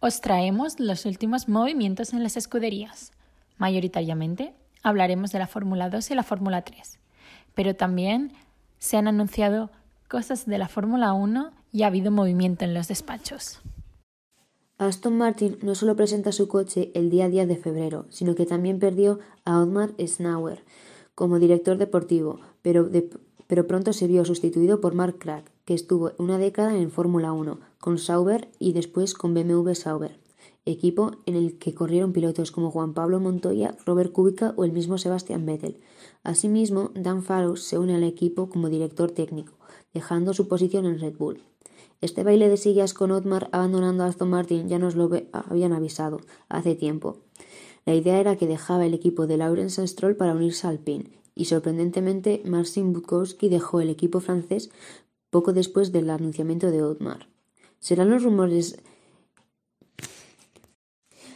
os traemos los últimos movimientos en las escuderías. Mayoritariamente hablaremos de la Fórmula 2 y la Fórmula 3, pero también se han anunciado cosas de la Fórmula 1 y ha habido movimiento en los despachos. Aston Martin no solo presenta su coche el día 10 de febrero, sino que también perdió a Otmar Snauer como director deportivo, pero, pero pronto se vio sustituido por Mark Crack, estuvo una década en Fórmula 1 con Sauber y después con BMW Sauber, equipo en el que corrieron pilotos como Juan Pablo Montoya, Robert Kubica o el mismo Sebastian Vettel. Asimismo, Dan Fallows se une al equipo como director técnico, dejando su posición en Red Bull. Este baile de sillas con Otmar abandonando a Aston Martin ya nos lo habían avisado hace tiempo. La idea era que dejaba el equipo de Lawrence Stroll para unirse al PIN, y sorprendentemente Marcin Bukowski dejó el equipo francés poco después del anunciamiento de Otmar. ¿Serán los rumores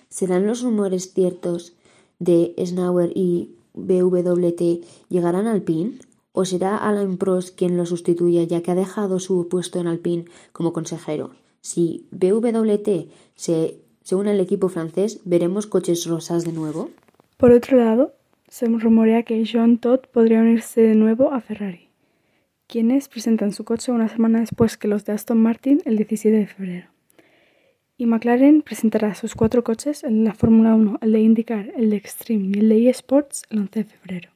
¿Serán los rumores ciertos de Snauer y BWT llegarán al PIN? ¿O será Alain Prost quien lo sustituya ya que ha dejado su puesto en Alpine como consejero? Si BWT se, se une al equipo francés, ¿veremos coches rosas de nuevo? Por otro lado, se rumorea que Jean Todt podría unirse de nuevo a Ferrari, quienes presentan su coche una semana después que los de Aston Martin el 17 de febrero. Y McLaren presentará sus cuatro coches en la Fórmula 1, el de IndyCar, el de Extreme y el de eSports el 11 de febrero.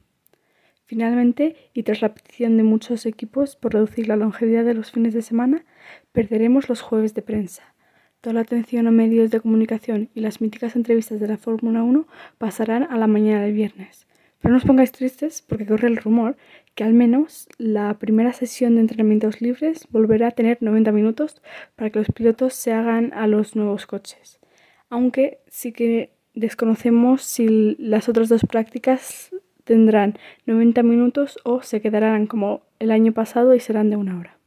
Finalmente, y tras la petición de muchos equipos por reducir la longevidad de los fines de semana, perderemos los jueves de prensa. Toda la atención a medios de comunicación y las míticas entrevistas de la Fórmula 1 pasarán a la mañana del viernes. Pero no os pongáis tristes porque corre el rumor que al menos la primera sesión de entrenamientos libres volverá a tener 90 minutos para que los pilotos se hagan a los nuevos coches. Aunque sí que desconocemos si las otras dos prácticas tendrán 90 minutos o se quedarán como el año pasado y serán de una hora.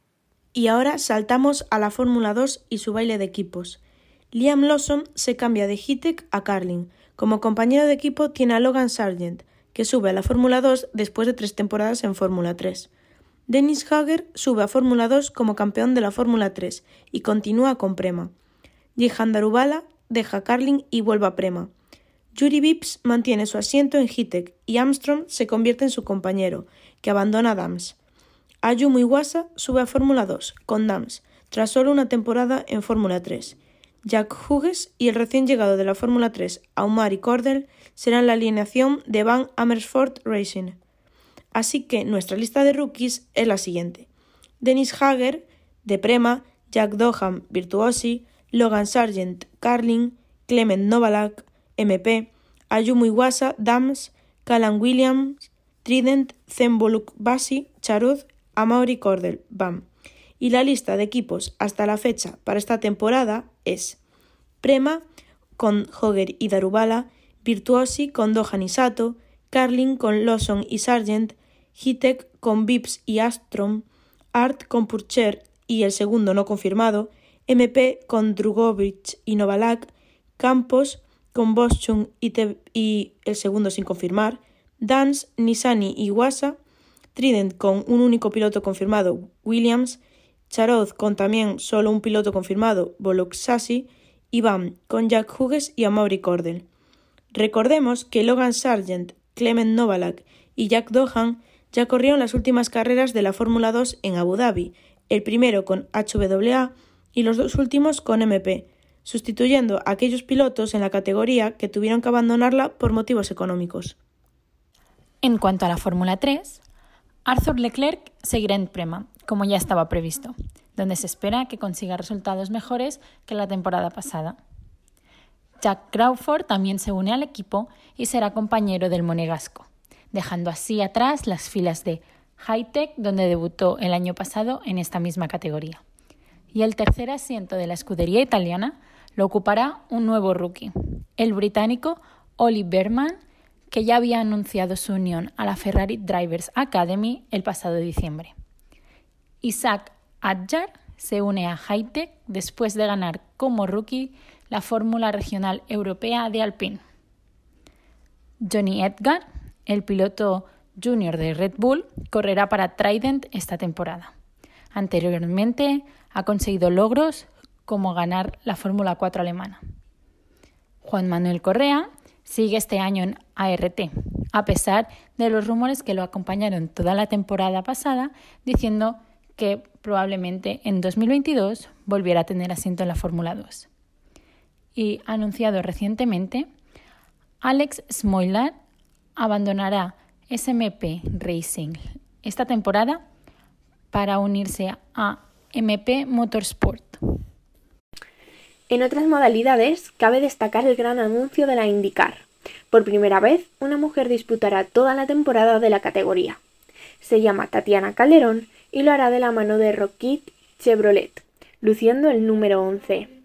Y ahora saltamos a la Fórmula 2 y su baile de equipos. Liam Lawson se cambia de Hitech a Carlin. Como compañero de equipo tiene a Logan Sargent, que sube a la Fórmula 2 después de tres temporadas en Fórmula 3. Dennis Hager sube a Fórmula 2 como campeón de la Fórmula 3 y continúa con Prema. Jihan Darubala deja Carlin y vuelve a Prema. Yuri Vips mantiene su asiento en Hitech y Armstrong se convierte en su compañero, que abandona Dams. Ayumu Iwasa sube a Fórmula 2 con Dams, tras solo una temporada en Fórmula 3. Jack Hughes y el recién llegado de la Fórmula 3, Aumari Cordell, serán la alineación de Van Amersfoort Racing. Así que nuestra lista de rookies es la siguiente. Dennis Hager, de Prema, Jack Dohan, Virtuosi, Logan Sargent, Carlin, Clement Novalak, MP, Ayumu Iwasa, Dams, Callan Williams, Trident, Zemboluk Basi, Charuz, Amaury Cordel, BAM. Y la lista de equipos hasta la fecha para esta temporada es Prema con Hoger y Darubala, Virtuosi con Dohan y Sato, Carlin con Lawson y Sargent, Hitek con Vips y Astrom, Art con Purcher y el segundo no confirmado, MP con Drugovic y Novalak, Campos con Boschung y, y, el segundo sin confirmar, Dance, Nisani y Wasa, Trident con un único piloto confirmado, Williams, Charoz con también solo un piloto confirmado, y Bam con Jack Hughes y Amaury Cordell. Recordemos que Logan Sargent, Clement Novalak y Jack Dohan ya corrieron las últimas carreras de la Fórmula 2 en Abu Dhabi, el primero con HWA y los dos últimos con MP, sustituyendo a aquellos pilotos en la categoría que tuvieron que abandonarla por motivos económicos. En cuanto a la Fórmula 3, Arthur Leclerc seguirá en Prema, como ya estaba previsto, donde se espera que consiga resultados mejores que la temporada pasada. Jack Crawford también se une al equipo y será compañero del monegasco, dejando así atrás las filas de Hightech, donde debutó el año pasado en esta misma categoría. Y el tercer asiento de la escudería italiana lo ocupará un nuevo rookie, el británico Oli Berman, que ya había anunciado su unión a la Ferrari Drivers Academy el pasado diciembre. Isaac Adjar se une a Hightech después de ganar como rookie la Fórmula Regional Europea de Alpine. Johnny Edgar, el piloto junior de Red Bull, correrá para Trident esta temporada. Anteriormente ha conseguido logros como ganar la Fórmula 4 alemana. Juan Manuel Correa sigue este año en ART, a pesar de los rumores que lo acompañaron toda la temporada pasada, diciendo que probablemente en 2022 volviera a tener asiento en la Fórmula 2. Y anunciado recientemente, Alex Smoilar abandonará SMP Racing esta temporada para unirse a MP Motorsport. En otras modalidades, cabe destacar el gran anuncio de la IndyCar. Por primera vez, una mujer disputará toda la temporada de la categoría. Se llama Tatiana Calderón y lo hará de la mano de Rocket Chevrolet, luciendo el número 11.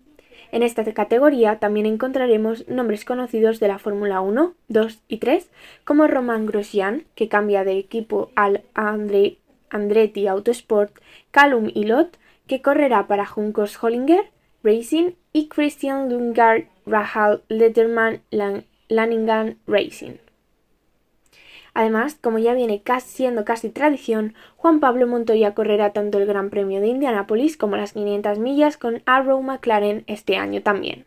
En esta categoría también encontraremos nombres conocidos de la Fórmula 1, 2 y 3, como Roman Grosjean, que cambia de equipo al Andre, Andretti Autosport, Callum Ilott, que correrá para Juncos Hollinger Racing, y Christian Lundgaard Rahal Letterman Lanningan Racing. Además, como ya viene siendo casi tradición, Juan Pablo Montoya correrá tanto el Gran Premio de Indianápolis como las 500 millas con Arrow McLaren este año también.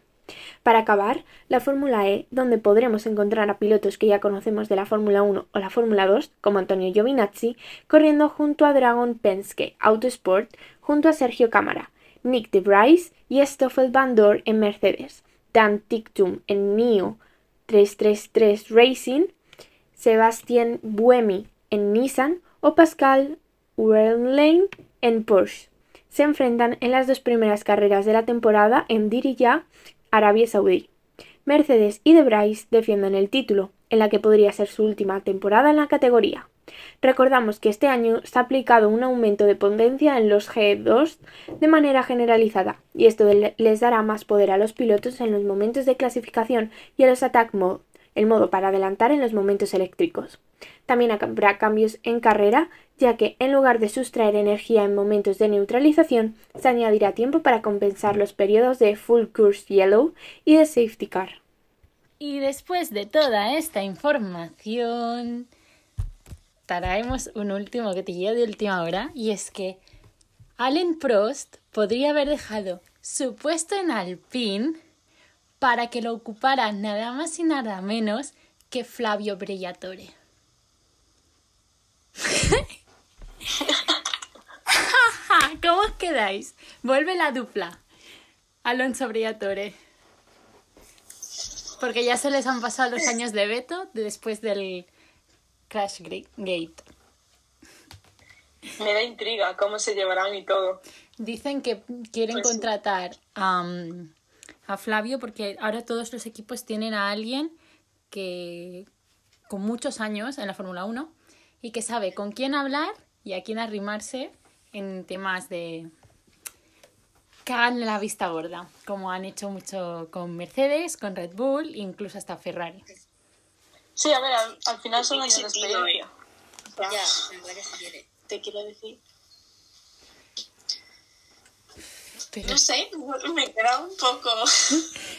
Para acabar, la Fórmula E, donde podremos encontrar a pilotos que ya conocemos de la Fórmula 1 o la Fórmula 2, como Antonio Giovinazzi, corriendo junto a Dragon Penske Autosport, junto a Sergio Cámara, Nick de Bryce y Stoffel Van Dorn en Mercedes, Dan Tictum en NIO 333 Racing, Sebastián Buemi en Nissan o Pascal Wehrlein en Porsche. Se enfrentan en las dos primeras carreras de la temporada en Diriyah, Arabia Saudí. Mercedes y De Bryce defienden el título, en la que podría ser su última temporada en la categoría. Recordamos que este año se ha aplicado un aumento de potencia en los G2 de manera generalizada, y esto les dará más poder a los pilotos en los momentos de clasificación y a los attack mode, el modo para adelantar en los momentos eléctricos. También habrá cambios en carrera, ya que en lugar de sustraer energía en momentos de neutralización, se añadirá tiempo para compensar los periodos de full course yellow y de safety car. Y después de toda esta información, traemos un último llevo de última hora, y es que Allen Prost podría haber dejado su puesto en Alpine para que lo ocupara nada más y nada menos que Flavio Brillatore. ¿Cómo os quedáis? Vuelve la dupla. Alonso Brillatore. Porque ya se les han pasado los años de veto después del Crash Gate. Me da intriga cómo se llevarán y todo. Dicen que quieren Pues contratar a, a Flavio porque ahora todos los equipos tienen a alguien que con muchos años en la Fórmula 1 y que sabe con quién hablar y a quién arrimarse en temas de que hagan la vista gorda, como han hecho mucho con Mercedes, con Red Bull, incluso hasta Ferrari. Sí, a ver, al, al final son años de experiencia. Ya, en verdad que sí tiene. Te quiero decir. Pero No sé, me queda un poco.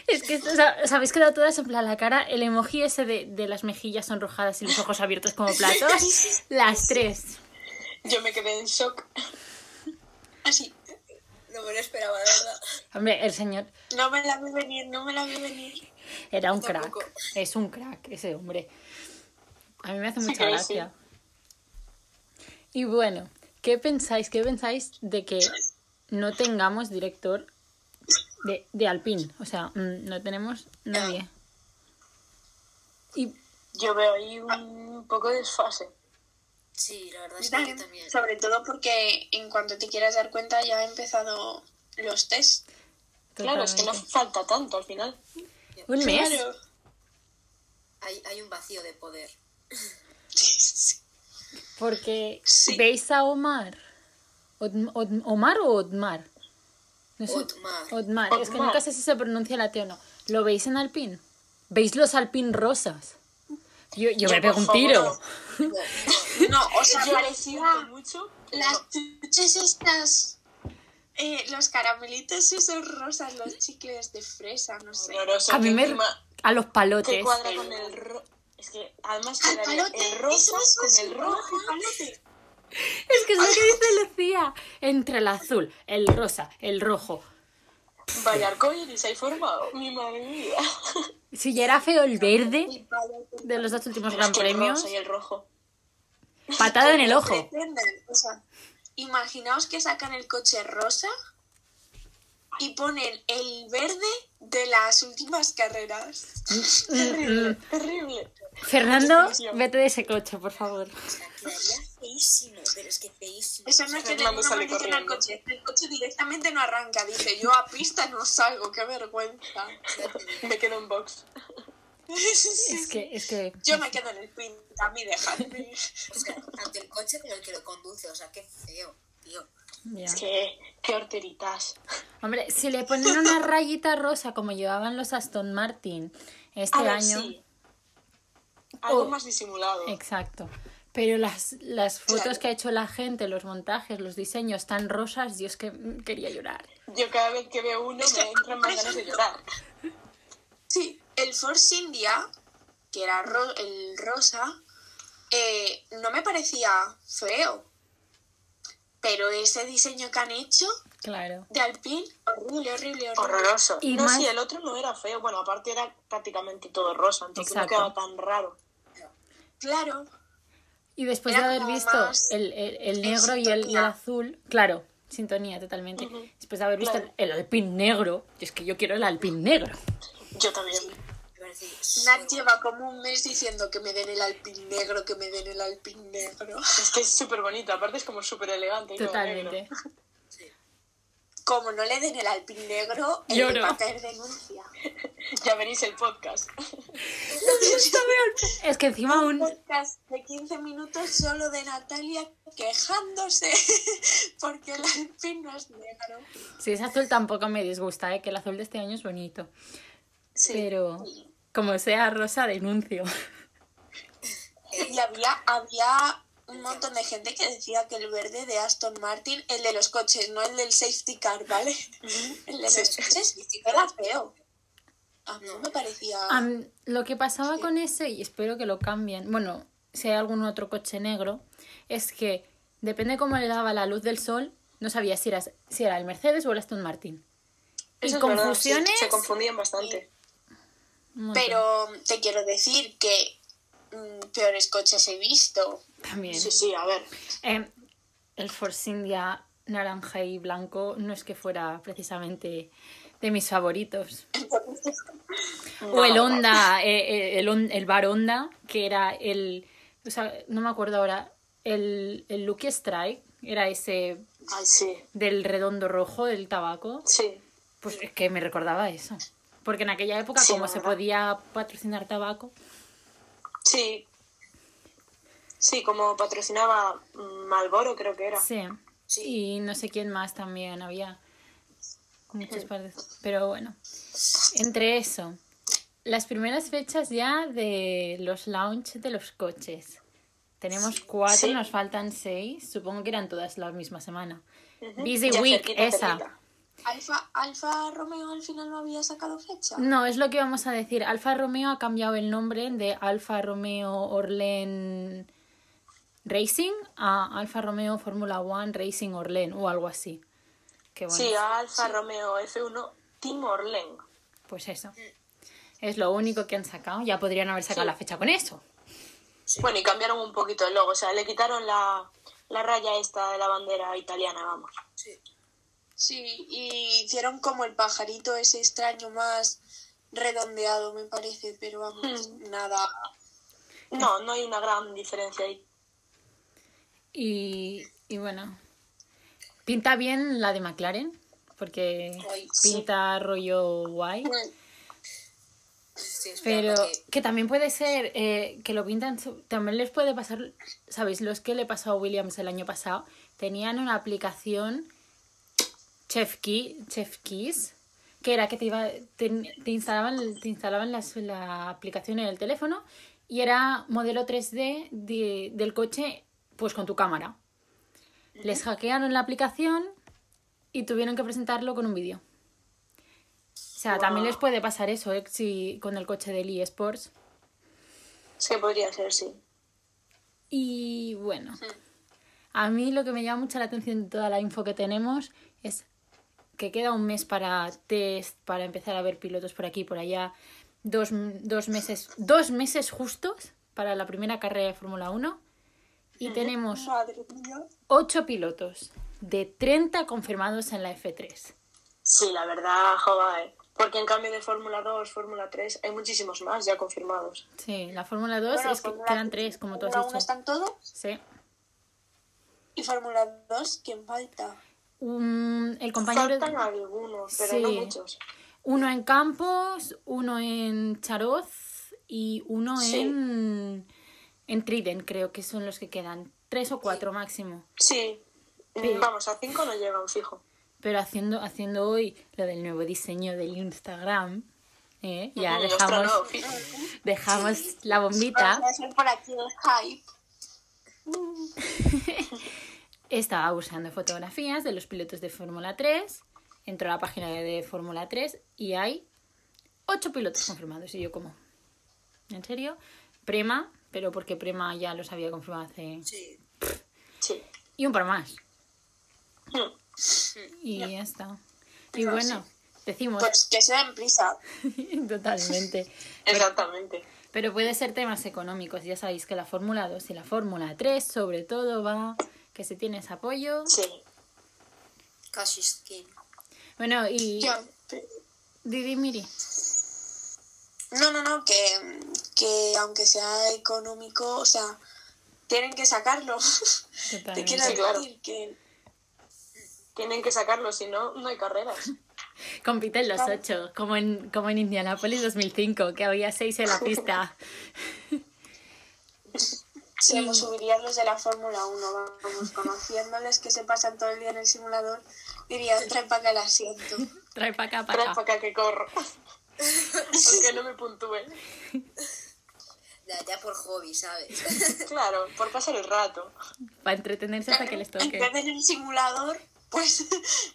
es que o sea, os habéis quedado todas en plan la cara, el emoji ese de, de las mejillas sonrojadas y los ojos abiertos como platos, las tres. Yo me quedé en shock. Así. No me lo esperaba, de verdad. Hombre, el señor No me la vi venir, no me la vi venir. era un crack, es un crack ese hombre. A mí me hace Sí mucha gracia. Y bueno, ¿qué pensáis? ¿Qué pensáis de que no tengamos director de, de Alpine? O sea, mm, no tenemos nadie. Y Yo veo ahí un poco de desfase. Sí, la verdad es que también, también. Sobre todo porque en cuanto te quieras dar cuenta ya han empezado los test. Claro, es que no falta tanto al final. un mes. Claro. Hay, hay un vacío de poder. Porque Sí. veis a Omar. Od- Od- ¿Omar o Odmar? No sé. Otmar. Otmar. Es que Otmar. nunca sé si se pronuncia la T o no. ¿Lo veis en Alpine? ¿Veis los Alpine rosas? Yo, yo me Yo, pego por un tiro. No, o sea, Yo lo parecía siento mucho. las chuches estas, eh, los caramelitos esos rosas, los chicles de fresa, no sé. Horroroso. A mí que me... A los te palotes. cuadra con el ro- Es que además palote, el rosa con el rojo. palote. Es que es lo que dice Lucía. Entre el azul, el rosa, el rojo. Vaya arcoíris hay formado. Mi madre mía. Si ya era feo el verde El de los dos últimos gran que el premios, rosa y el rojo. patada en el ojo. Pretenden, o sea, imaginaos que sacan el coche rosa y ponen el verde de las últimas carreras. Terrible, terrible. Fernando, vete de ese coche, por favor. O sea, quedaría feísimo, pero es que feísimo. Eso no es que Fernando sale corriendo. coche, el coche directamente no arranca, dice yo a pista no salgo, qué vergüenza. Me quedo en box. Es que, es que. Yo me quedo en el pin, a mí dejadme. O sea, tanto el coche como el que lo conduce, o sea, qué feo, tío. ya. Es que, qué horteritas. Hombre, si le ponen una rayita rosa como llevaban los Aston Martin este A ver, año. sí. Algo Oh. más disimulado. Exacto. Pero las, las fotos Claro. que ha hecho la gente, los montajes, los diseños tan rosas, es que mm, quería llorar. Yo cada vez que veo uno Es me entran más ganas de llorar. Sí, el Force India, que era ro- el rosa, eh, no me parecía feo. Pero ese diseño que han hecho Claro. de Alpine, horrible, horrible, horrible. Horroroso. Y no, más- sí, el otro no era feo. Bueno, aparte era prácticamente todo rosa, entonces Exacto. no quedaba tan raro. Claro, Y después Era de haber visto más el, el- negro y el, y el azul, claro, sintonía totalmente. Después de haber visto Claro. el, el alpín negro, y es que yo quiero el alpín negro. Yo también. Nat lleva como un mes diciendo que me den el Alpine negro, que me den el Alpine negro. Es que es súper bonito, aparte es como súper elegante. y Totalmente. negro. Como no le den el Alpine negro, él Lloro. va a caer denuncia. Ya veréis el podcast. Es que encima Un un... podcast de 15 minutos solo de Natalia quejándose porque el Alpine no es negro. Si es azul tampoco me disgusta, ¿eh? que el azul de este año es bonito. Sí. Pero como sea rosa, denuncio. Y había, había un montón de gente que decía que el verde de Aston Martin, el de los coches, no el del safety car, ¿vale? El de los coches era feo. A mí me parecía... Lo que pasaba con ese, y espero que lo cambien, bueno, si hay algún otro coche negro, es que depende cómo le daba la luz del sol, no sabía si era, si era el Mercedes o el Aston Martin. Y Eso sí, confusiones... se confundían bastante. Pero te quiero decir que mm, peores coches he visto. También. Sí, sí, a ver. Eh, el Force India naranja y blanco no es que fuera precisamente de mis favoritos. O el Honda, eh, eh, el, el bar Honda, que era el, o sea, no me acuerdo ahora, el, el Lucky Strike, era ese Ay, sí. del redondo rojo del tabaco, Sí. pues es que me recordaba eso. Porque en aquella época, Sí, como se podía patrocinar tabaco, Sí. Sí, como patrocinaba Malboro, creo que era. sí. Y no sé quién más también había. Muchos pares. Pero bueno, entre eso, las primeras fechas ya de los launch de los coches. Tenemos cuatro, Sí. nos faltan seis. Supongo que eran todas la misma semana. Ujú. Busy Ya Week, cerquita, esa. cerquita. Alfa, Alfa Romeo al final no había sacado fecha. No, es lo que vamos a decir. Alfa Romeo ha cambiado el nombre de Alfa Romeo Orlen Racing a Alfa Romeo Fórmula One Racing Orlen o algo así. Bueno, Sí, a Alfa Romeo F1 Team Orlen. pues eso. Es lo único que han sacado. Ya podrían haber sacado Sí. la fecha con eso. Bueno, y cambiaron un poquito el logo, o sea, le quitaron la, la raya esta de la bandera italiana, vamos. Sí, y hicieron como el pajarito ese extraño más redondeado, me parece, pero vamos, nada. No, no hay una gran diferencia ahí. Y, y bueno, pinta bien la de McLaren. Porque Ay, sí. pinta rollo guay. Pero que- que también puede ser eh, que lo pintan, también les puede pasar, ¿sabéis? Los que le pasó a Williams el año pasado, tenían una aplicación Chef, Key, Chef Keys, que era que te, iba, te, te instalaban, te instalaban las- la aplicación en el teléfono y era modelo 3D de- del coche pues con tu cámara. Les hackearon la aplicación y tuvieron que presentarlo con un vídeo. O sea, también les puede pasar eso, ¿eh? Si, con el coche del eSports. Sí, podría ser, sí. Y bueno, a mí lo que me llama mucho la atención de toda la info que tenemos es que queda un mes para test, para empezar a ver pilotos por aquí y por allá. Dos, dos meses, dos meses justos para la primera carrera de Fórmula 1. Y tenemos Madre mía. ocho pilotos de 30 confirmados en la F3. Sí, la verdad, joder. Porque en cambio de Fórmula 2, Fórmula 3, hay muchísimos más ya confirmados. Sí, la Fórmula 2 Bueno, es que Fórmula quedan tres, como tú has Fórmula 1 dicho. están todos Sí. y Fórmula 2, ¿quién falta? Un- el compañero... Faltan algunos, pero Sí. no muchos. Uno en Campos, uno en Charoz y uno Sí. en, en Triden, creo que son los que quedan. Tres o cuatro máximo. Sí. Pero- Vamos, a 5 no llegan, fijo. Pero haciendo, haciendo hoy lo del nuevo diseño del Instagram, ¿eh? ya dejamos, feed. dejamos la bombita. Por aquí el hype. Estaba buscando fotografías de los pilotos de Fórmula 3. Entró a la página de Fórmula 3 y hay ocho pilotos confirmados. Y yo como, ¿en serio? Prema, pero porque Prema ya los había confirmado hace... Sí. Sí. Y un par más. Hmm. Y ya está. Y bueno, decimos Pues que se den prisa. totalmente. Exactamente. Pero puede ser temas económicos. Ya sabéis que la Fórmula 2 y la Fórmula 3 sobre todo va que se tiene ese apoyo. Sí. Casi skin. Bueno, y Ya. Didi Miri. No, no, no, que, que aunque sea económico, o sea, tienen que sacarlo. Te quiero Sí, claro. decir que Tienen que sacarlo, si no, no hay carreras. Compiten los ocho, como en, como en Indianapolis 2005, que había seis en la pista. si hemos subirían los de la Fórmula 1, vamos, conociéndoles que se pasan todo el día en el simulador, dirían, trae para acá el asiento. Trae para acá, Trae para para acá. acá que corro. Porque no me puntúen. Ya, ya por hobby, ¿sabes? Claro, por pasar el rato. Para entretenerse hasta que les En toque. vez en el simulador, pues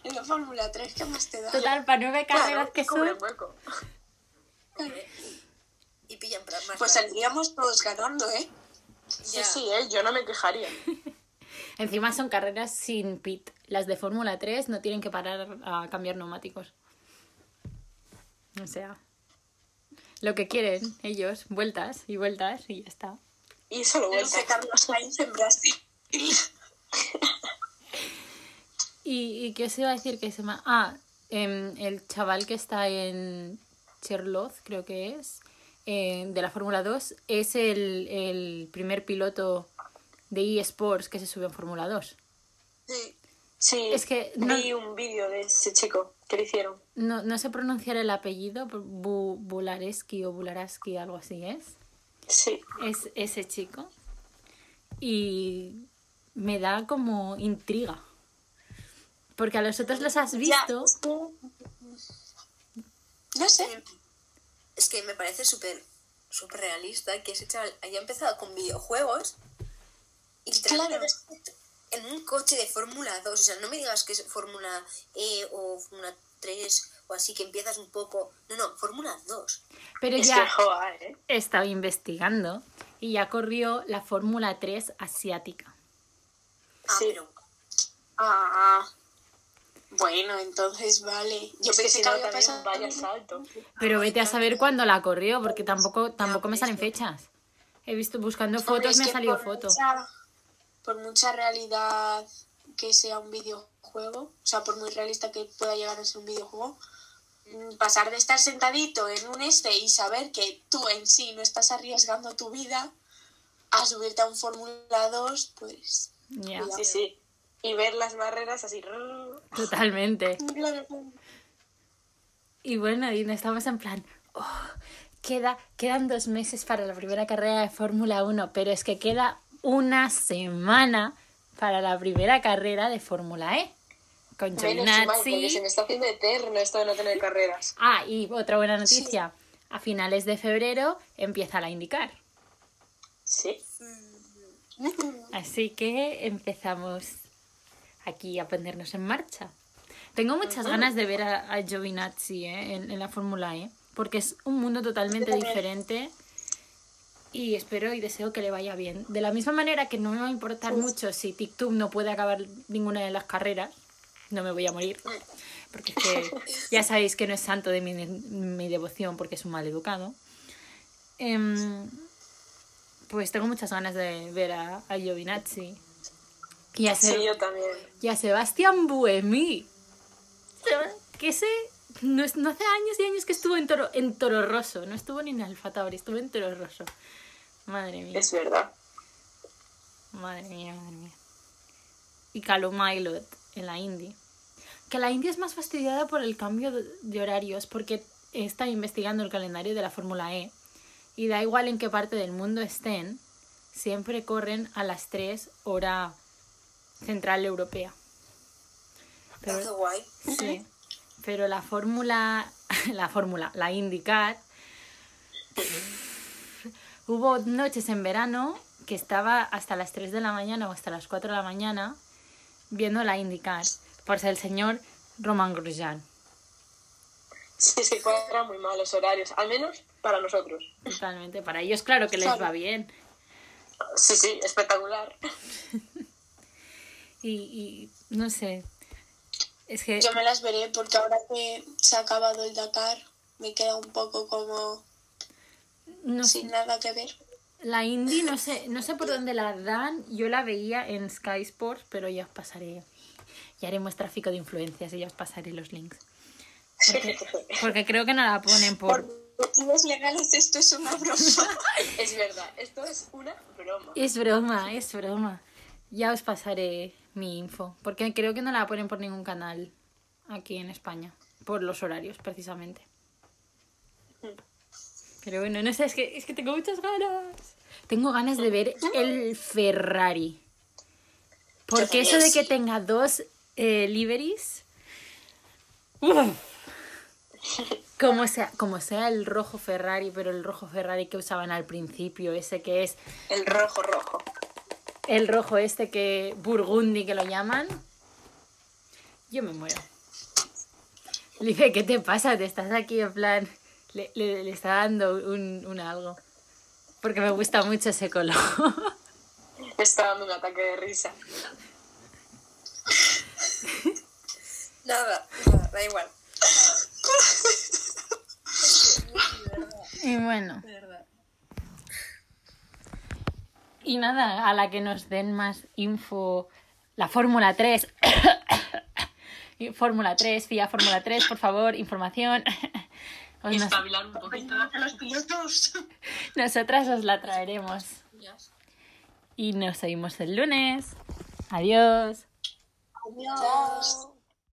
en la Fórmula 3, ¿qué más te da? Total, para nueve carreras Claro, que son. hueco. y pillan más Pues rápido. saldríamos todos ganando, ¿eh? Sí, sí, ¿eh? yo no me quejaría. Encima son carreras sin pit. Las de Fórmula 3 no tienen que parar a cambiar neumáticos. O sea, lo que quieren ellos, vueltas y vueltas y ya está. Y solo vueltas. Carlos Sainz en Brasil. ¿Y, y qué os iba a decir que se llama? Ah, em, el chaval que está en Cherloz, creo que es, eh, de la Fórmula 2, es el, el primer piloto de eSports que se sube en Fórmula 2. Sí. Sí, Es que no- vi un vídeo de ese chico que le hicieron. No, no sé pronunciar el apellido, Bu- Bulareski o Bularaski, algo así es. Sí. Es ese chico. Y me da como intriga. Porque a los otros los has visto. No sé. Es que me parece súper súper realista que ese chaval haya empezado con videojuegos y Claro. En un coche de Fórmula 2. O sea, no me digas que es Fórmula E o Fórmula 3 o así que empiezas un poco. No, no, Fórmula 2. Pero Es ya que joa, ¿eh? he estado investigando y ya corrió la Fórmula 3 asiática. Ah, Sí. pero Ah, bueno, entonces vale. Yo Es que pensé si que no, había también pasado. vaya salto. Pero vete a saber cuándo la corrió, porque tampoco, tampoco me salen fechas. He visto buscando fotos, me ha salido foto. mucha- por mucha realidad que sea un videojuego, o sea, por muy realista que pueda llegar a ser un videojuego, mm, pasar de estar sentadito en un este y saber que tú en sí no estás arriesgando tu vida a subirte a un Fórmula 2, pues... Ya, Sí, sí. Y ver las barreras así. totalmente. Y bueno, y estamos en plan, oh, queda, quedan dos meses para la primera carrera de Fórmula 1, pero es que queda una semana para la primera carrera de Fórmula E. con Menos mal, se me está haciendo eterno esto de no tener carreras. Ah, y otra buena noticia. A finales de febrero empieza la indicar. Sí. Así que empezamos aquí a ponernos en marcha. Tengo muchas ganas de ver a, a Giovinazzi ¿eh? en, en la Fórmula E, porque es un mundo totalmente diferente y espero y deseo que le vaya bien. De la misma manera que no me va a importar mucho si TikTok no puede acabar ninguna de las carreras, no me voy a morir, porque es que ya sabéis que no es santo de mi, mi devoción porque es un mal educado. Em, pues tengo muchas ganas de ver a, a Giovinazzi. Y a, Sí, yo también. y a Sebastián Buemi. Que ese no, es- no hace años y años que estuvo en Toro, en Toro Rosso. No estuvo ni en Alfa Tauri, estuvo en Toro Rosso. Madre mía, Es verdad. madre mía, madre mía. Y Calum Aylot en la Indy. Que la Indy es más fastidiada por el cambio de, horarios porque está investigando el calendario de la Fórmula E. Y da igual en qué parte del mundo estén, siempre corren a las 3 hora central europea. Qué guay. Sí, pero la fórmula, la fórmula, la IndyCar, hubo noches en verano que estaba hasta las 3 de la mañana o hasta las 4 de la mañana viendo la IndyCar por ser el señor Roman Grosjean. Sí, se cuadran muy mal los horarios, al menos para nosotros. Totalmente, para ellos claro que les va bien. Sí, sí, espectacular. Y, y no sé, es que Yo me las veré porque ahora que se ha acabado el Dakar me queda un poco como no sé, sin nada que ver. La Indy no sé, no sé por dónde la dan. Yo la veía en Sky Sports, pero ya os pasaré. Ya haremos tráfico de influencias y ya os pasaré los links. Porque, porque creo que no la ponen Por por. motivos legales esto es una broma. Es verdad, esto es una broma. Es broma, es broma. Ya os pasaré mi info. Porque creo que no la ponen por ningún canal aquí en España. Por los horarios, precisamente. Pero bueno, no sé, es que, es que tengo muchas ganas. Tengo ganas de ver el Ferrari. Porque eso de que tenga dos eh, liveries. Como sea, como sea el rojo Ferrari, pero el rojo Ferrari que usaban al principio, ese que es El rojo, rojo. El rojo este que burgundy que lo llaman. Yo me muero. Le dije, ¿qué te pasa? Te estás aquí en plan... Le, le- le está dando un, un algo. Porque me gusta mucho ese color. Está dando un ataque de risa. Nada, nada, da igual. y bueno. Y nada, a la que nos den más info, la Fórmula 3. Y Fórmula 3, FIA Fórmula 3, por favor, información. Os nos- Espabilar un poquito. A los pilotos. Nosotras os la traeremos. Y nos oímos el lunes. Adiós. Adiós.